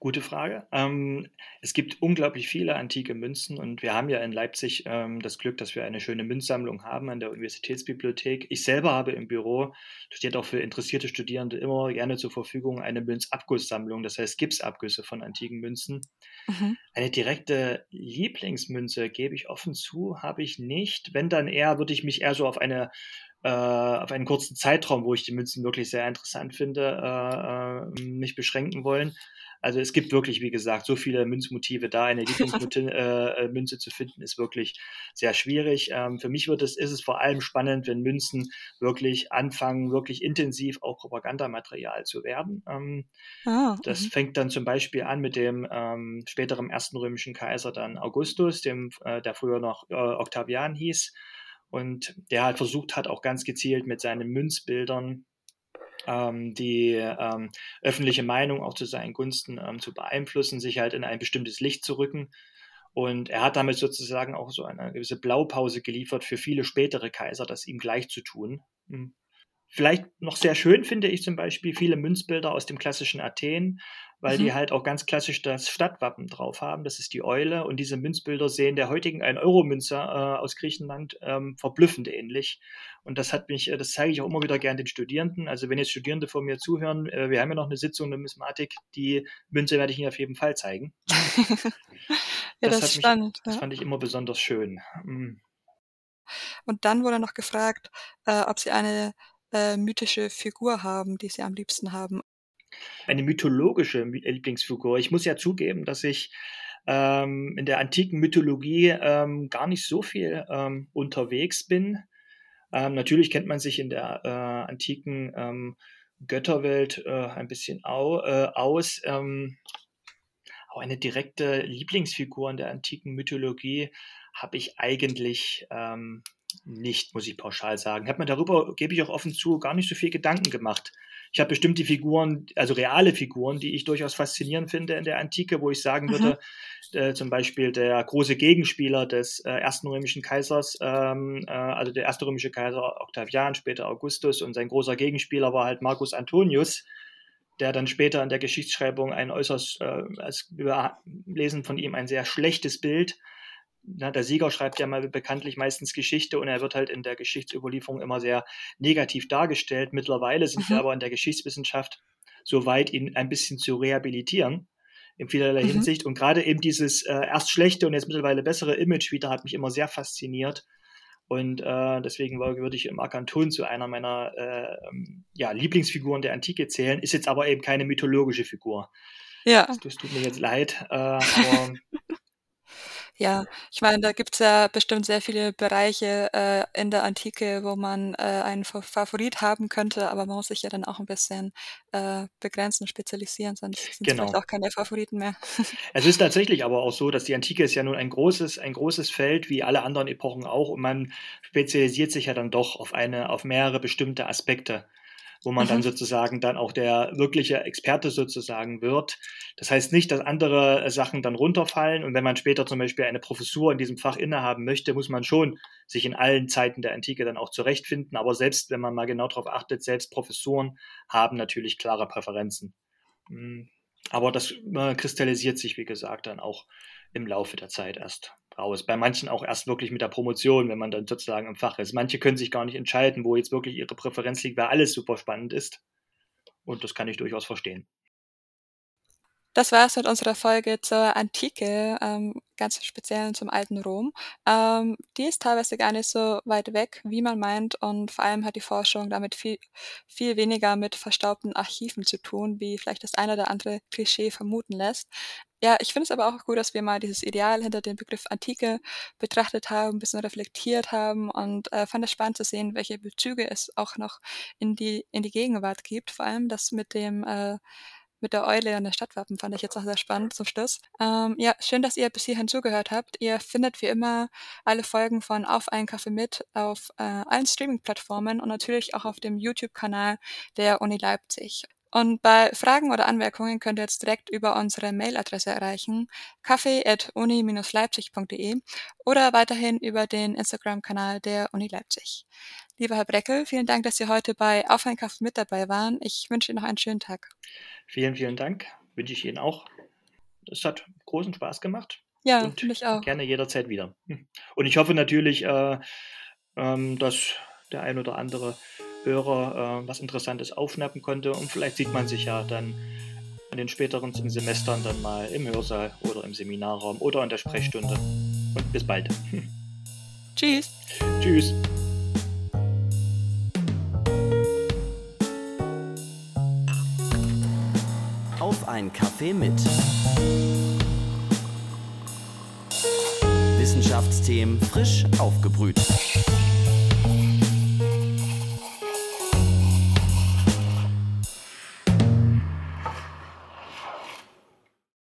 Gute Frage. Ähm, es gibt unglaublich viele antike Münzen und wir haben ja in Leipzig ähm, das Glück, dass wir eine schöne Münzsammlung haben an der Universitätsbibliothek. Ich selber habe im Büro, steht auch für interessierte Studierende immer gerne zur Verfügung, eine Münzabgusssammlung, das heißt Gipsabgüsse von antiken Münzen. Mhm. Eine direkte Lieblingsmünze, gebe ich offen zu, habe ich nicht. Wenn dann eher, würde ich mich eher so auf eine äh, auf einen kurzen Zeitraum, wo ich die Münzen wirklich sehr interessant finde, äh, äh, mich beschränken wollen. Also es gibt wirklich, wie gesagt, so viele Münzmotive da. Eine Lieblingsmünze äh, äh, Münze zu finden, ist wirklich sehr schwierig. Ähm, für mich wird es, ist es vor allem spannend, wenn Münzen wirklich anfangen, wirklich intensiv auch Propagandamaterial zu werden. Ähm, oh, das -hmm. fängt dann zum Beispiel an mit dem ähm, späteren ersten römischen Kaiser, dann Augustus, dem, äh, der früher noch äh, Octavian hieß. Und der halt versucht hat, auch ganz gezielt mit seinen Münzbildern die ähm, öffentliche Meinung auch zu seinen Gunsten ähm, zu beeinflussen, sich halt in ein bestimmtes Licht zu rücken. Und er hat damit sozusagen auch so eine gewisse Blaupause geliefert für viele spätere Kaiser, das ihm gleich zu tun. Hm. Vielleicht noch sehr schön finde ich zum Beispiel viele Münzbilder aus dem klassischen Athen, weil mhm. die halt auch ganz klassisch das Stadtwappen drauf haben. Das ist die Eule. Und diese Münzbilder sehen der heutigen 1-Euro-Münze äh, aus Griechenland ähm, verblüffend ähnlich. Und das hat mich, äh, das zeige ich auch immer wieder gern den Studierenden. Also wenn jetzt Studierende von mir zuhören, äh, wir haben ja noch eine Sitzung Numismatik, die Münze werde ich Ihnen auf jeden Fall zeigen. ja, das, das spannend. Mich, das fand ich immer besonders schön. Mhm. Und dann wurde noch gefragt, äh, ob Sie eine äh, mythische Figur haben, die Sie am liebsten haben? Eine mythologische Lieblingsfigur. Ich muss ja zugeben, dass ich ähm, in der antiken Mythologie ähm, gar nicht so viel ähm, unterwegs bin. Ähm, natürlich kennt man sich in der äh, antiken ähm, Götterwelt äh, ein bisschen au, äh, aus. Ähm, aber eine direkte Lieblingsfigur in der antiken Mythologie habe ich eigentlich ähm, nicht, muss ich pauschal sagen. Ich habe mir darüber, gebe ich auch offen zu, gar nicht so viel Gedanken gemacht. Ich habe bestimmt die Figuren, also reale Figuren, die ich durchaus faszinierend finde in der Antike, wo ich sagen mhm. würde, äh, zum Beispiel der große Gegenspieler des äh, ersten römischen Kaisers, ähm, äh, also der erste römische Kaiser Octavian, später Augustus und sein großer Gegenspieler war halt Marcus Antonius, der dann später in der Geschichtsschreibung ein äußerst, äh, als wir lesen von ihm ein sehr schlechtes Bild na, der Sieger schreibt ja mal bekanntlich meistens Geschichte und er wird halt in der Geschichtsüberlieferung immer sehr negativ dargestellt. Mittlerweile sind mhm. wir aber in der Geschichtswissenschaft so weit, ihn ein bisschen zu rehabilitieren in vielerlei mhm. Hinsicht. Und gerade eben dieses äh, erst schlechte und jetzt mittlerweile bessere Image wieder hat mich immer sehr fasziniert. Und äh, deswegen würde ich Marc Anton zu einer meiner äh, ähm, ja, Lieblingsfiguren der Antike zählen, ist jetzt aber eben keine mythologische Figur. Ja. Das, das tut mir jetzt leid. Äh, aber Ja, ich meine, da gibt's ja bestimmt sehr viele Bereiche, äh, in der Antike, wo man, äh, einen Fa Favorit haben könnte, aber man muss sich ja dann auch ein bisschen, äh, begrenzen und spezialisieren, sonst sind es vielleicht genau. auch keine Favoriten mehr. Es ist tatsächlich aber auch so, dass die Antike ist ja nun ein großes ein großes Feld, wie alle anderen Epochen auch, und man spezialisiert sich ja dann doch auf eine auf mehrere bestimmte Aspekte wo man mhm. dann sozusagen dann auch der wirkliche Experte sozusagen wird. Das heißt nicht, dass andere äh, Sachen dann runterfallen und wenn man später zum Beispiel eine Professur in diesem Fach innehaben möchte, muss man schon sich in allen Zeiten der Antike dann auch zurechtfinden. Aber selbst wenn man mal genau darauf achtet, selbst Professuren haben natürlich klare Präferenzen. Hm. Aber das äh, kristallisiert sich, wie gesagt, dann auch im Laufe der Zeit erst raus. Bei manchen auch erst wirklich mit der Promotion, wenn man dann sozusagen im Fach ist. Manche können sich gar nicht entscheiden, wo jetzt wirklich ihre Präferenz liegt, weil alles super spannend ist. Und das kann ich durchaus verstehen. Das war's mit unserer Folge zur Antike, ähm, ganz speziell zum alten Rom. Ähm, die ist teilweise gar nicht so weit weg, wie man meint, und vor allem hat die Forschung damit viel, viel weniger mit verstaubten Archiven zu tun, wie vielleicht das eine oder andere Klischee vermuten lässt. Ja, ich finde es aber auch gut, dass wir mal dieses Ideal hinter dem Begriff Antike betrachtet haben, ein bisschen reflektiert haben und äh, fand es spannend zu sehen, welche Bezüge es auch noch in die, in die Gegenwart gibt. Vor allem das mit dem äh, mit der Eule und der Stadtwappen fand ich jetzt auch sehr spannend zum Schluss. Ähm, ja, schön, dass ihr bis hierhin zugehört habt. Ihr findet wie immer alle Folgen von Auf einen Kaffee mit auf äh, allen Streaming-Plattformen und natürlich auch auf dem YouTube-Kanal der Uni Leipzig. Und bei Fragen oder Anmerkungen könnt ihr jetzt direkt über unsere Mailadresse erreichen, kaffee.uni-leipzig.de oder weiterhin über den Instagram-Kanal der Uni Leipzig. Lieber Herr Breckel, vielen Dank, dass Sie heute bei Auf Kaffee mit dabei waren. Ich wünsche Ihnen noch einen schönen Tag. Vielen, vielen Dank. Wünsche ich Ihnen auch. es hat großen Spaß gemacht. Ja, und mich auch. gerne jederzeit wieder. Und ich hoffe natürlich, äh, ähm, dass der ein oder andere Hörer äh, was Interessantes aufschnappen konnte und vielleicht sieht man sich ja dann in den späteren Semestern dann mal im Hörsaal oder im Seminarraum oder in der Sprechstunde. Und bis bald. Tschüss. Tschüss. Auf ein Kaffee mit. Wissenschaftsthemen frisch aufgebrüht.